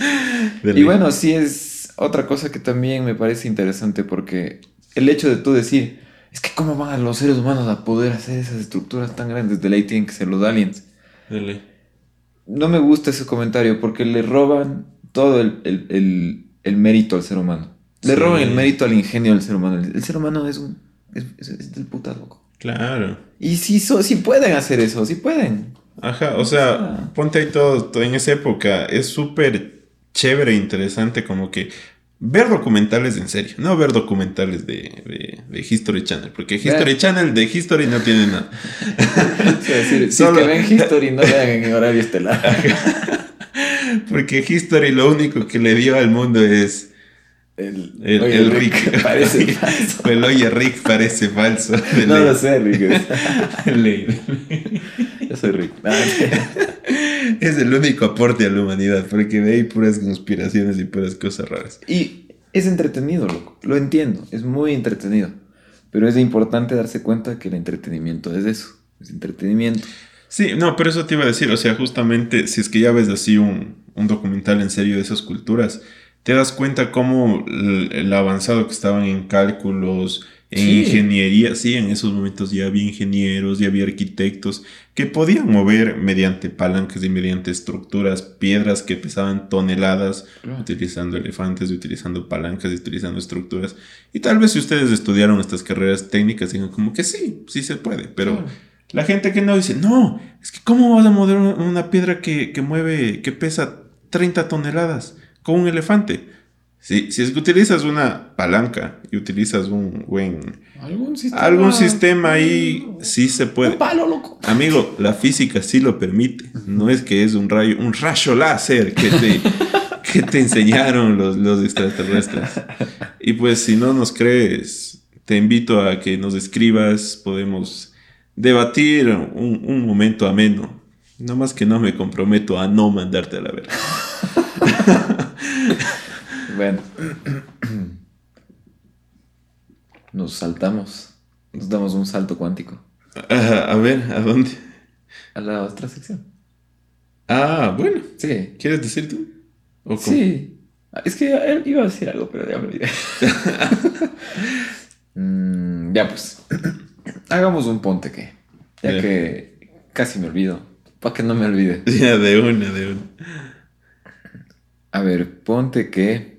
y bueno, sí es otra cosa que también me parece interesante porque el hecho de tú decir, es que cómo van los seres humanos a poder hacer esas estructuras tan grandes, de ley tienen que ser los aliens. Dale no me gusta ese comentario porque le roban todo el, mérito al ser humano. Le roban el mérito al ingenio del ser humano. El, ser humano es un. Es, del puta loco. Claro. Y si sí pueden hacer eso, sí pueden. Ajá, o sea, ponte ahí todo, todo en esa época. Es súper chévere e interesante, como que ver documentales en serio, no ver documentales de, History Channel, porque History Channel de History no tiene nada. decir, si que ven History no vean en horario estelar. porque History lo único que le dio al mundo es el, el, Rick. Parece falso. El oye Rick parece falso. No lo sé, Rick. Yo soy Rick. Es el único aporte a la humanidad, porque de ahí puras conspiraciones y puras cosas raras. Y es entretenido, loco. Lo entiendo, es muy entretenido. Pero es importante darse cuenta que el entretenimiento es eso, es entretenimiento. Sí, no, pero eso te iba a decir, o sea, justamente si es que ya ves así un, un documental en serio de esas culturas, te das cuenta cómo el avanzado que estaban en cálculos, en ingeniería, sí, en esos momentos ya había ingenieros, ya había arquitectos que podían mover mediante palancas y mediante estructuras, piedras que pesaban toneladas, utilizando elefantes, utilizando palancas y utilizando estructuras. Y tal vez si ustedes estudiaron estas carreras técnicas, digan como que sí, sí se puede, pero la gente que no dice, no, es que ¿cómo vas a mover una piedra que, que mueve, que pesa 30 toneladas con un elefante? Si, si es que utilizas una palanca y utilizas un buen... Algún sistema, algún sistema ahí sí se puede. Un palo, loco. Amigo, la física sí lo permite. No es que es un rayo, un rayo láser que te, que te enseñaron los, los extraterrestres. Y pues si no nos crees, te invito a que nos escribas, podemos debatir un, un momento ameno. No más que no me comprometo a no mandarte a la verga. Bueno. Nos saltamos. Nos damos un salto cuántico. a ver, ¿a dónde? A la otra sección. Ah, bueno. Sí. ¿Quieres decir tú? sí. Es que él iba a decir algo, pero ya me olvidé. Mm, ya pues. Hagamos un ponte que. Ya que casi me olvido. Para que no me olvide. Ya, de una, de una. A ver, ponte que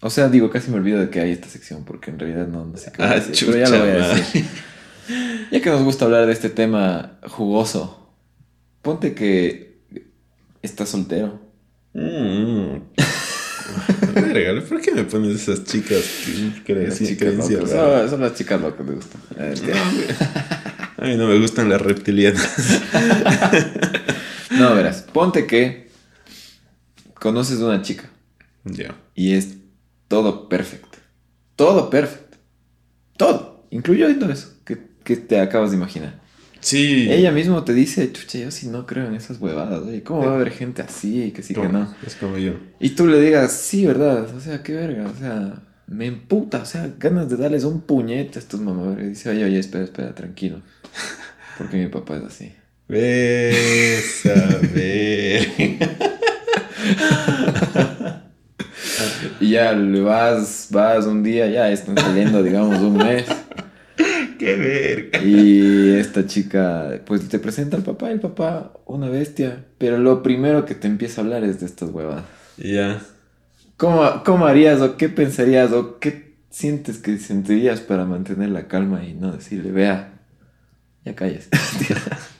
O sea, digo, casi me olvido de que hay esta sección porque en realidad no, no sé qué voy a Ah, pero ya lo voy a chucha decir. Ya que nos gusta hablar de este tema jugoso, ponte que estás soltero. Mm. Verga, ¿por qué me pones esas chicas que Las chicas locas. Son, son las chicas locas que me gustan. A mí no me gustan las reptilianas. No, verás, ponte que conoces a una chica Ya. y es todo perfecto. Todo perfecto. Todo. Incluyendo eso que, que te acabas de imaginar. Sí. Ella mismo te dice, chucha, yo sí no creo en esas huevadas. Oye, ¿cómo va a haber gente así y que sí que no? Es como yo. Y tú le digas, sí, ¿verdad? O sea, qué verga. O sea, me emputa. O sea, ganas de darles un puñete a estos mamadores. Y dice, oye, oye, espera, espera, tranquilo. Porque mi papá es así. Ves a ver. Y ya le vas, vas un día, ya están saliendo, digamos, un mes. Qué verga. Y esta chica, pues te presenta al papá, el papá, una bestia. Pero lo primero que te empieza a hablar es de estas huevadas. Ya. ¿Cómo, ¿Cómo harías o qué pensarías o qué sientes que sentirías para mantener la calma y no decirle, vea, ya calles?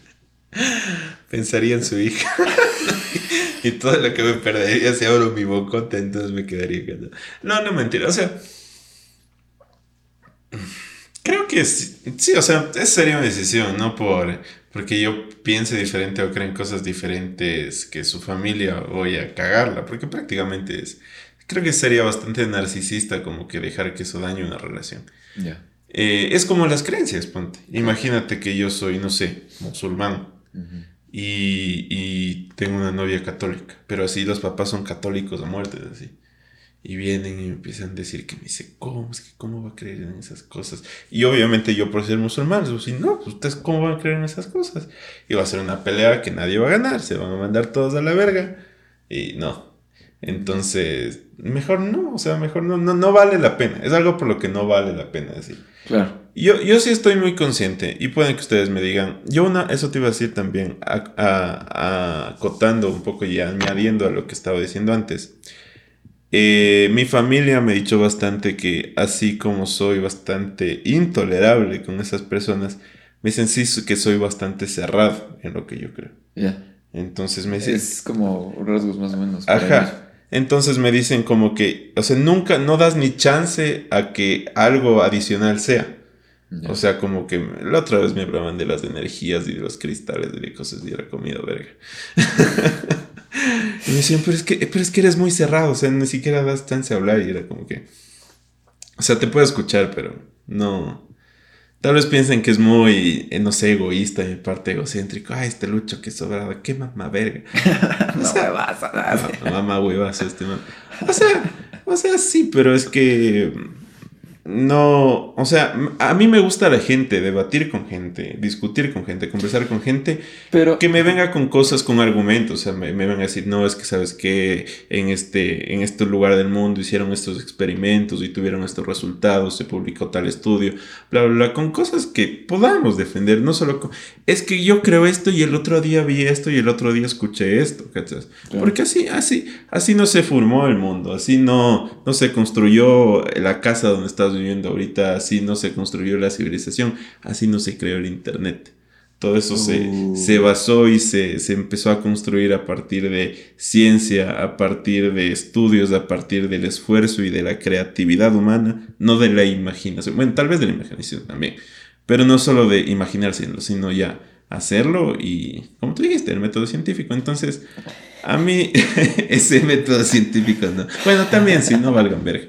Pensaría en su hija. y todo lo que me perdería si abro mi bocota, entonces me quedaría. No, no mentira. O sea. Creo que sí, sí, o sea, esa sería una decisión, no por porque yo piense diferente o creen cosas diferentes que su familia voy a cagarla, porque prácticamente es. Creo que sería bastante narcisista como que dejar que eso dañe una relación. ya. Eh, es como las creencias, ponte. Imagínate que yo soy, no sé, musulmán Y, y tengo una novia católica, pero así los papás son católicos a muerte, así. Y vienen y empiezan a decir que me dice, ¿cómo? Es que ¿cómo va a creer en esas cosas? Y obviamente yo por ser musulmán, digo, si no, pues, ustedes ¿cómo van a creer en esas cosas? Y va a ser una pelea que nadie va a ganar, se van a mandar todos a la verga. Y no. Entonces, mejor no, o sea, mejor no, no, no vale la pena. Es algo por lo que no vale la pena decir. Claro. Yo, yo sí estoy muy consciente y pueden que ustedes me digan, yo una, eso te iba a decir también, a- a- a- acotando un poco y añadiendo a lo que estaba diciendo antes. Eh, mi familia me ha dicho bastante que así como soy bastante intolerable con esas personas, me dicen sí que soy bastante cerrado en lo que yo creo. Ya. Entonces me dicen, Es como rasgos más o menos. Ajá. Entonces me dicen como que, o sea, nunca, no das ni chance a que algo adicional sea. O sea, como que la otra vez me hablaban de las energías y de los cristales y de cosas y era comido verga. y me decían, pero es, que, pero es que eres muy cerrado, o sea, ni siquiera das chance a hablar y era como que... O sea, te puedo escuchar, pero no... Tal vez piensen que es muy, eh, no sé, egoísta de mi parte egocéntrico. Ay, este lucho que sobrado, qué mamá verga. no me vas a dar. No, mamá huevazo este man. O sea, o sea, sí, pero es que no, o sea, a mí me gusta la gente, debatir con gente, discutir con gente, conversar con gente Pero. que me venga con cosas, con argumentos, o sea, me, me venga a decir, no, es que sabes que en este, en este lugar del mundo hicieron estos experimentos y tuvieron estos resultados, se publicó tal estudio, bla, bla, bla, con cosas que podamos defender, no solo con, es que yo creo esto y el otro día vi esto y el otro día escuché esto, ¿cachas? Claro. Porque así, así, así no se formó el mundo, así no, no se construyó la casa donde estás viviendo ahorita, así no se construyó la civilización, así no se creó el internet. Todo eso se, Uh. se basó y se, se empezó a construir a partir de ciencia, a partir de estudios, a partir del esfuerzo y de la creatividad humana, no de la imaginación. Bueno, tal vez de la imaginación también, pero no solo de imaginárselo, sino ya hacerlo y, como tú dijiste, el método científico. Entonces, a mí ese método científico no. Bueno, también si no valgan verga.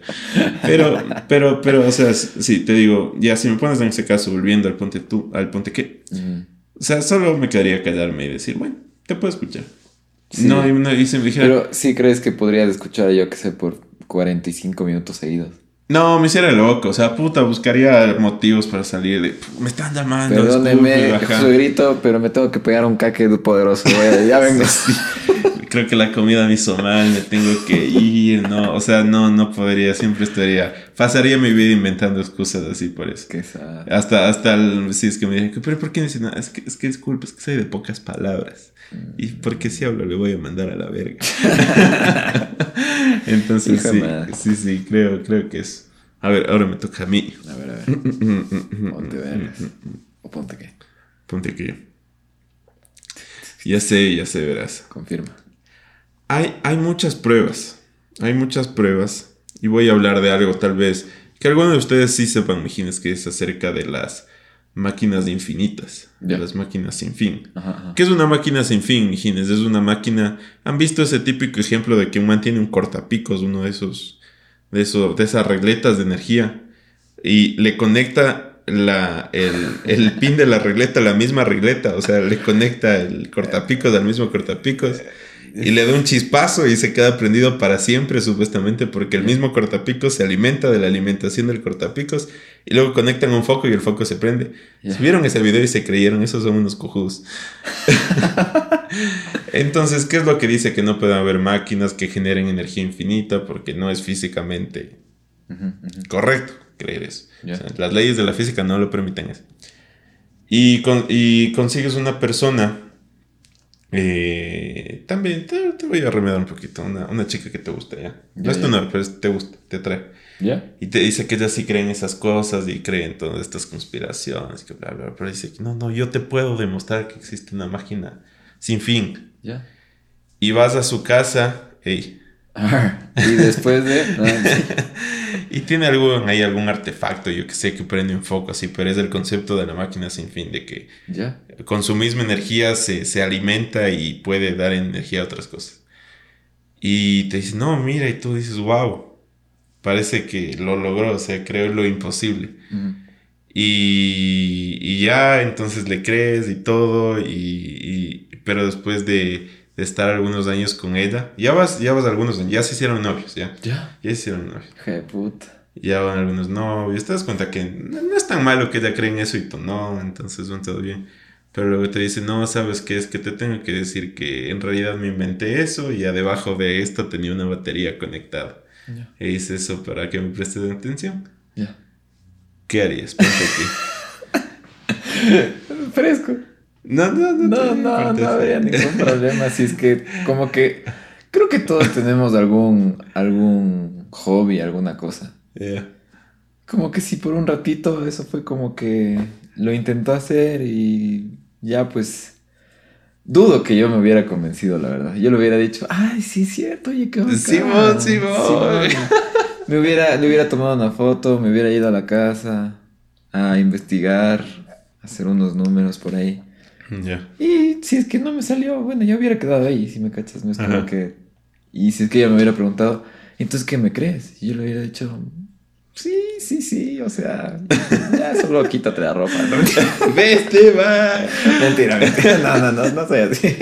Pero, pero, pero, o sea, sí, te digo, ya si me pones en ese caso, volviendo al ponte tú, al ponte qué, Mm. o sea, solo me quedaría callarme y decir, bueno, te puedo escuchar. Sí. No, y, no, y si me dijera, Pero sí crees que podrías escuchar, yo que sé, por 45 minutos seguidos. no, me hiciera loco, o sea, puta, buscaría motivos para salir de, "Pu- me están llamando, Perdóneme, disculpe, ajá". su grito, pero me tengo que pegar un caque poderoso. güey, Ya vengo. creo que la comida me hizo mal, me tengo que ir, no, o sea, no, no podría, siempre estaría, pasaría mi vida inventando excusas así por eso. Qué sad. Hasta, hasta el, sí, es que me dijeron, pero ¿por qué no dice nada? Es que, es que disculpa, es que soy de pocas palabras. Y porque si hablo le voy a mandar a la verga. Entonces sí, sí, sí, creo, creo que es. A ver, ahora me toca a mí. A ver, a ver. ponte vergas. ¿O ponte qué? Ponte qué. Ya sé, ya sé, verás. Confirma. Hay, hay muchas pruebas. Hay muchas pruebas. Y voy a hablar de algo tal vez que algunos de ustedes sí sepan, imagínense, que es acerca de las máquinas infinitas, de las máquinas sin fin. ¿Qué es una máquina sin fin, imagínense? Es una máquina... ¿Han visto ese típico ejemplo de que mantiene un cortapicos, uno de esos, de esos, de esas regletas de energía, y le conecta la, el, el, pin de la regleta a la misma regleta, o sea, le conecta el cortapicos al mismo cortapicos y le da un chispazo y se queda prendido para siempre, supuestamente, porque el mismo cortapicos se alimenta de la alimentación del cortapicos y luego conectan un foco y el foco se prende. vieron ese video y se creyeron, esos son unos cojudos. Entonces, ¿qué es lo que dice? Que no puede haber máquinas que generen energía infinita porque no es físicamente correcto creer eso. las leyes de la física no lo permiten eso. Y, y consigues una persona eh, también te, voy a remedar un poquito. Una, chica que te gusta, ¿ya? no es tu novia, pero te gusta, te atrae. ¿Ya? Y te dice que ella sí cree en esas cosas y cree en todas estas conspiraciones, que bla, bla, Pero dice que no, no, yo te puedo demostrar que existe una máquina sin fin. ¿Ya? Y vas a su casa, hey. y después de. y tiene algún, ahí algún artefacto, yo que sé, que prende un foco así, pero es el concepto de la máquina sin fin, de que con su misma energía se, alimenta y puede dar energía a otras cosas. Y te dice, no, mira, y tú dices, wow, parece que lo logró, o sea, creo lo imposible. y, y, ya, entonces le crees y todo, y, pero después de, de, estar algunos años con ella, ya vas, ya vas algunos años, ya se hicieron novios, ya. Ya. Ya se hicieron novios. Je puta ya van algunos novios, te das cuenta que no, es tan malo que ella creen eso y tú no, entonces van todo bien. Pero luego te dicen, no, ¿sabes qué? Es que te tengo que decir que en realidad me inventé eso y debajo de esto tenía una batería conectada. E hice eso para que me prestes atención. Ya. ¿Qué harías? Ponte aquí. Fresco. No, no, no. No, no, no habría ningún problema. Si es que, como que, creo que todos tenemos algún, algún hobby, alguna cosa. Como que sí, por un ratito eso fue como que lo intentó hacer y ya pues dudo que yo me hubiera convencido, la verdad. Yo le hubiera dicho, ay, sí, es cierto, oye, qué bacán. Simón, Simón. Me hubiera, le hubiera tomado una foto, me hubiera ido a la casa a investigar, a hacer unos números por ahí. Ya. Y si es que no me salió, bueno, yo hubiera quedado ahí, si me cachas, no es como que... Y si es que ella me hubiera preguntado, entonces, ¿qué me crees? Y yo le hubiera dicho, sí, sí, sí, o sea, ya solo quítate la ropa. ¿no? Veste, va. Mentira, mentira. No, no, no, no soy así.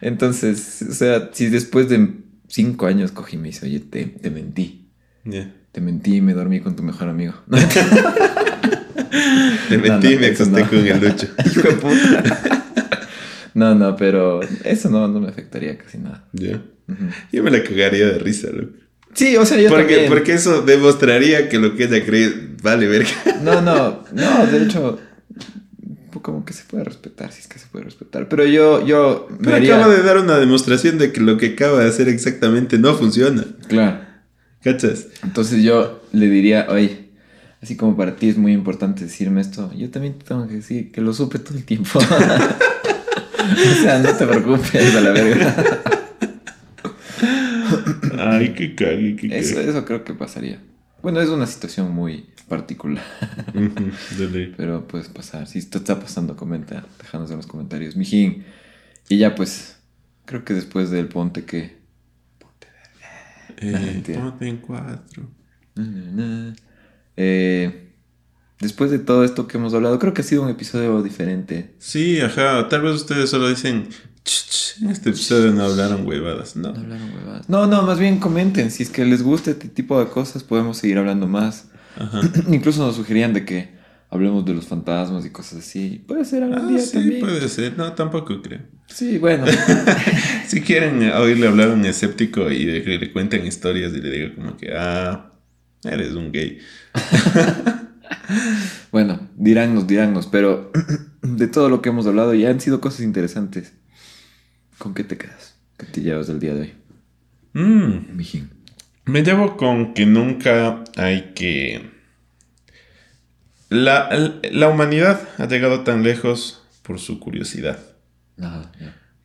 Entonces, o sea, si después de cinco años cogí y me dice, oye, te, te mentí. Te mentí y me dormí con tu mejor amigo. te mentí y me acosté con el lucho. Hijo de puta. No, no, pero eso no, no me afectaría casi nada. Yo me la cagaría de risa, loco. Sí, o sea, yo porque, también. Porque eso demostraría que lo que ella cree vale verga. No, no, no, de hecho, como que se puede respetar, si es que se puede respetar. Pero yo, yo me Pero acaba de dar una demostración de que lo que acaba de hacer exactamente no funciona. Claro. ¿Cachas? Entonces yo le diría, oye, así como para ti es muy importante decirme esto, yo también te tengo que decir que lo supe todo el tiempo. o sea, no te preocupes, a la verga. Ay, qué cague, qué Eso, eso creo que pasaría. Bueno, es una situación muy particular. Pero puedes pasar. Si esto está pasando, comenta. Déjanos en los comentarios. Mijín. Y ya pues, creo que después del ponte que... Ponte de... Eh, ponte en cuatro. Eh, después de todo esto que hemos hablado, creo que ha sido un episodio diferente. Sí, ajá. Tal vez ustedes solo dicen, en este episodio no hablaron huevadas, ¿no? No hablaron huevadas. No, no, más bien comenten. Si es que les gusta este tipo de cosas, podemos seguir hablando más. Incluso nos sugerían de que hablemos de los fantasmas y cosas así. Puede ser algún Ah, día sí, también. puede ser. No, tampoco creo. Sí, bueno. Si quieren oírle hablar a un escéptico y de que le cuenten historias y le diga como que, ah, eres un gay. bueno, diránnos, diránnos, pero de todo lo que hemos hablado ya han sido cosas interesantes. ¿Con qué te quedas? ¿Qué te llevas del día de hoy, Mm, mijín? me llevo con que nunca hay que... La, la humanidad ha llegado tan lejos por su curiosidad,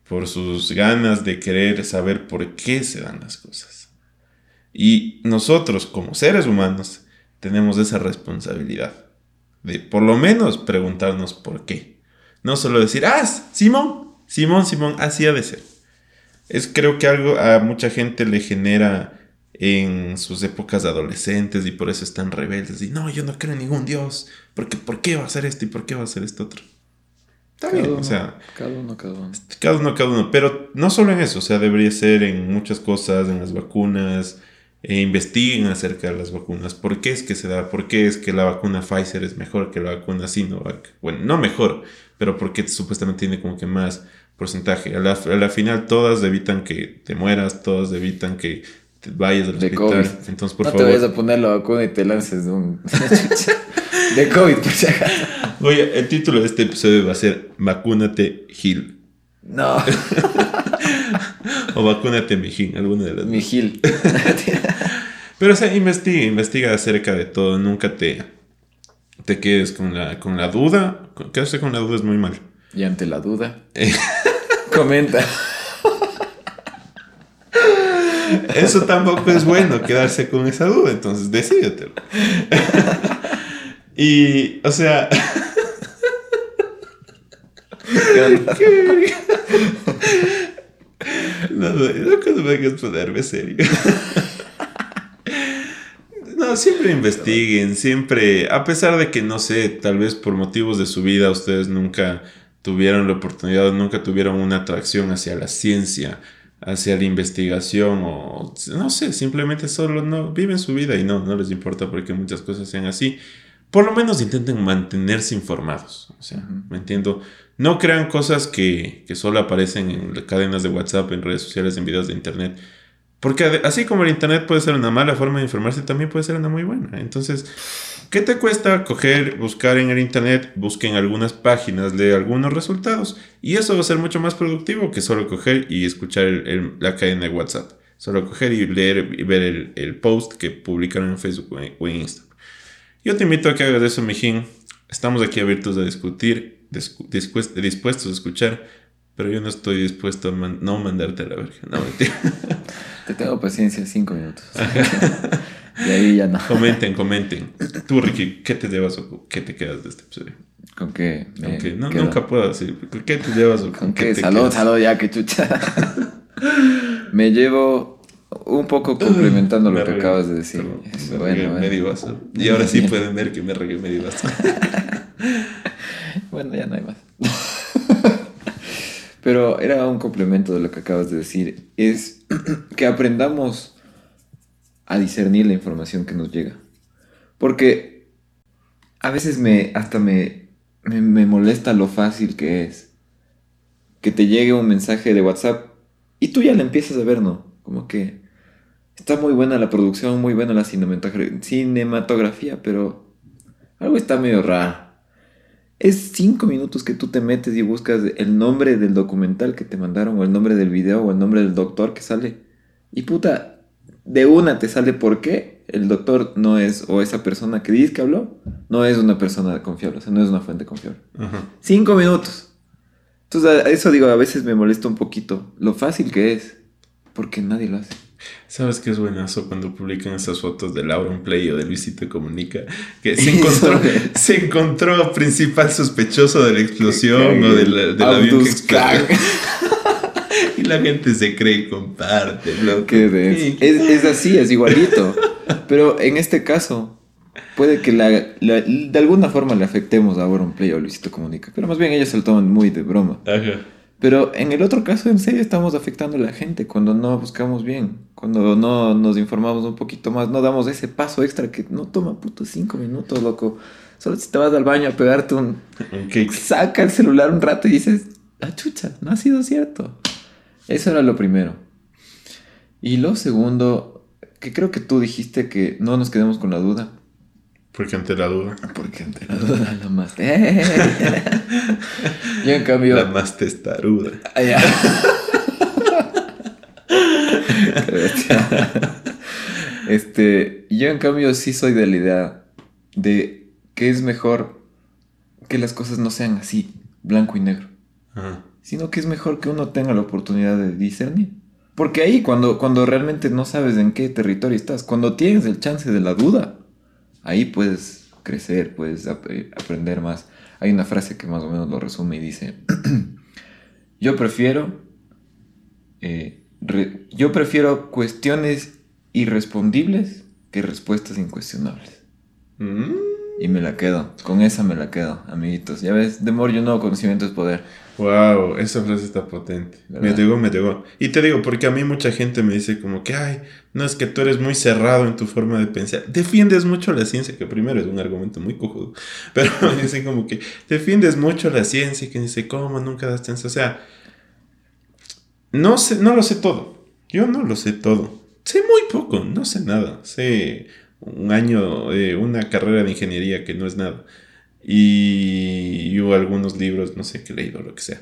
por sus ganas de querer saber por qué se dan las cosas. Y nosotros, como seres humanos, tenemos esa responsabilidad de por lo menos preguntarnos por qué. No solo decir, ah, Simón, Simón, Simón, así ha de ser. Es creo que algo a mucha gente le genera en sus épocas adolescentes y por eso están rebeldes. Y no, yo no creo en ningún Dios. Porque ¿por qué va a ser esto y por qué va a ser esto otro? Está Cada bien, uno, o sea, Cada uno, cada uno. cada uno, cada uno. Pero no solo en eso, o sea, debería ser en muchas cosas, en las vacunas. E investiguen acerca de las vacunas. ¿Por qué es que se da? ¿Por qué es que la vacuna Pfizer es mejor que la vacuna Sinovac? Bueno, no mejor, pero porque supuestamente tiene como que más porcentaje. A la, a la final todas evitan que te mueras, todas evitan que te vayas al De hospital. COVID. Entonces, por no favor. te vayas a poner la vacuna y te lances de un... de COVID, por si acaso. Oye, el título de este episodio va a ser Vacúnate Gil. No, O Vacúnate Mijín, alguna de las dos. mi Gil. Pero o sea, investiga, investiga acerca de todo. Nunca te, te quedes con la, con la duda. Quedarse con la duda es muy mal. Y ante la duda, Eh. comenta. Eso tampoco es bueno, quedarse con esa duda. Entonces, decídete. y, o sea. Qué. No, no, cuando serio. No, siempre investiguen, siempre, a pesar de que no sé, tal vez por motivos de su vida ustedes nunca tuvieron la oportunidad, nunca tuvieron una atracción hacia la ciencia, hacia la investigación o no sé, simplemente solo no viven su vida y no, no les importa porque muchas cosas sean así. Por lo menos intenten mantenerse informados. O sea, me entiendo. No crean cosas que, que solo aparecen en cadenas de WhatsApp, en redes sociales, en videos de internet. Porque así como el internet puede ser una mala forma de informarse, también puede ser una muy buena. Entonces, ¿qué te cuesta coger, buscar en el internet, busquen algunas páginas, lee algunos resultados? Y eso va a ser mucho más productivo que solo coger y escuchar el- el- la cadena de WhatsApp. Solo coger y leer y ver el, el post que publicaron en Facebook o en, o en Instagram. Yo te invito a que hagas eso, mijín. Estamos aquí abiertos a discutir, discu- dispuest- dispuestos a escuchar, pero yo no estoy dispuesto a man- no mandarte a la verga. No, mentira. Te tengo paciencia, cinco minutos. De ahí ya no. comenten, comenten. Tú, Ricky, ¿qué te llevas o qué te quedas de este episodio? ¿Con qué? no, quedo? nunca puedo decir. ¿Qué te llevas o ¿Con qué qué? te Salud, quedas? salud, ya que chucha. Me llevo un poco complementando lo que regué. acabas de decir. Me bueno, regué bueno. medio vaso. Y ahora sí pueden ver que me regué medio vaso. Bueno, ya no hay más. Pero era un complemento de lo que acabas de decir. Es que aprendamos a discernir la información que nos llega. Porque a veces me hasta me, me, me molesta lo fácil que es. Que te llegue un mensaje de WhatsApp y tú ya le empiezas a ver, ¿no? Como que está muy buena la producción, muy buena la cinematogra- cinematografía, pero algo está medio raro. Es cinco minutos que tú te metes y buscas el nombre del documental que te mandaron, o el nombre del video, o el nombre del doctor que sale. Y puta, de una te sale por qué el doctor no es, o esa persona que dice que habló, no es una persona confiable, o sea, no es una fuente confiable. Ajá. Cinco minutos. Entonces, a eso digo, a veces me molesta un poquito lo fácil que es, porque nadie lo hace. ¿Sabes qué es buenazo cuando publican esas fotos de Laura Play o de Luisito Comunica? Que se encontró, se encontró principal sospechoso de la explosión o del, del avión que explotó. Y la gente se cree y comparte. Qué denso. Es, es así, es igualito. Pero en este caso, puede que la, la- de alguna forma le afectemos a Play o Luisito Comunica. Pero más bien ellos se lo toman muy de broma. Ajá. Pero en el otro caso, en serio, estamos afectando a la gente cuando no buscamos bien. Cuando no nos informamos un poquito más. No damos ese paso extra que no toma puto cinco minutos, loco. Solo si te vas al baño a pegarte un... Cake. Saca el celular un rato y dices, ah, chucha, no ha sido cierto. Eso era lo primero. Y lo segundo, que creo que tú dijiste que no nos quedemos con la duda. Porque ante la duda. Porque ante la duda la más... Yo en cambio... La más testaruda. Ah, ya. este, yo en cambio sí soy de la idea de que es mejor que las cosas no sean así, blanco y negro, Ajá. sino que es mejor que uno tenga la oportunidad de discernir. Porque ahí, cuando, cuando realmente no sabes en qué territorio estás, cuando tienes el chance de la duda, ahí puedes crecer, puedes ap- aprender más. Hay una frase que más o menos lo resume y dice, yo prefiero, eh, yo prefiero cuestiones irrespondibles que respuestas incuestionables. Mm. Y me la quedo, con esa me la quedo, amiguitos. Ya ves, de more you know, conocimiento es poder. Wow, esa frase está potente. ¿Verdad? Me llegó, me llegó. Y te digo, porque a mí mucha gente me dice como que, ay, no es que tú eres muy cerrado en tu forma de pensar. Defiendes mucho la ciencia, que primero es un argumento muy cojudo. Pero me dicen como que defiendes mucho la ciencia, que dice, ¿cómo? Nunca das chance. O sea, no sé, no lo sé todo. Yo no lo sé todo. Sé muy poco, no sé nada. Sé un año, eh, una carrera de ingeniería que no es nada. Y, y hubo algunos libros, no sé qué he leído, lo que sea.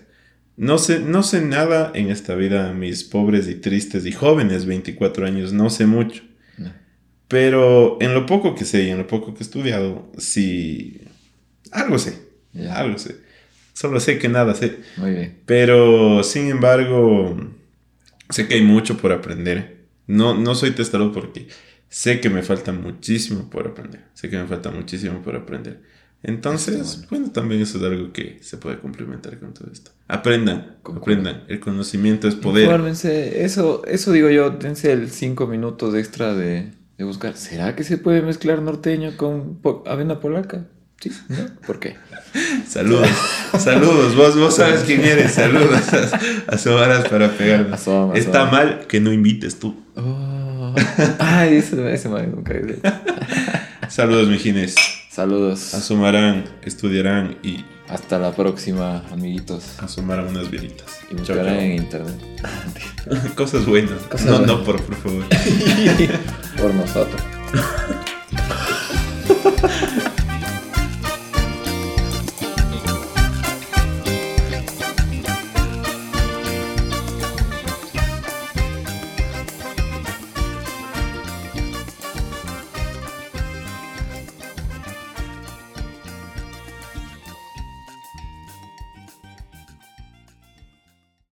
No sé, no sé nada en esta vida, mis pobres y tristes y jóvenes 24 años, no sé mucho. No. Pero en lo poco que sé y en lo poco que he estudiado, sí, algo sé, algo sé. Solo sé que nada sé. Muy bien. Pero, sin embargo, sé que hay mucho por aprender. No, no soy testarudo porque sé que me falta muchísimo por aprender. Sé que me falta muchísimo por aprender. Entonces, bueno. bueno. también eso es algo que se puede complementar con todo esto. Aprendan, Concuerdo. aprendan. El conocimiento es poder. Infórmense. Eso, eso digo yo, dense el 5 minutos extra de, de buscar. ¿Será que se puede mezclar norteño con po- avena polaca? Sí, ¿no? ¿Por qué? Saludos, saludos. Vos, vos sabes quién eres. Saludos a, a Sobaras para pegarnos. Asoma, Está asoma. mal que no invites tú. Oh. Ay, ese, ese man nunca de- Saludos, mijines. Saludos. Asomarán, estudiarán y Hasta la próxima, amiguitos. asomarán unas velitas. Y buscarán en internet. Cosas buenas. Cosas no, buenas. no, por, por favor. Por nosotros.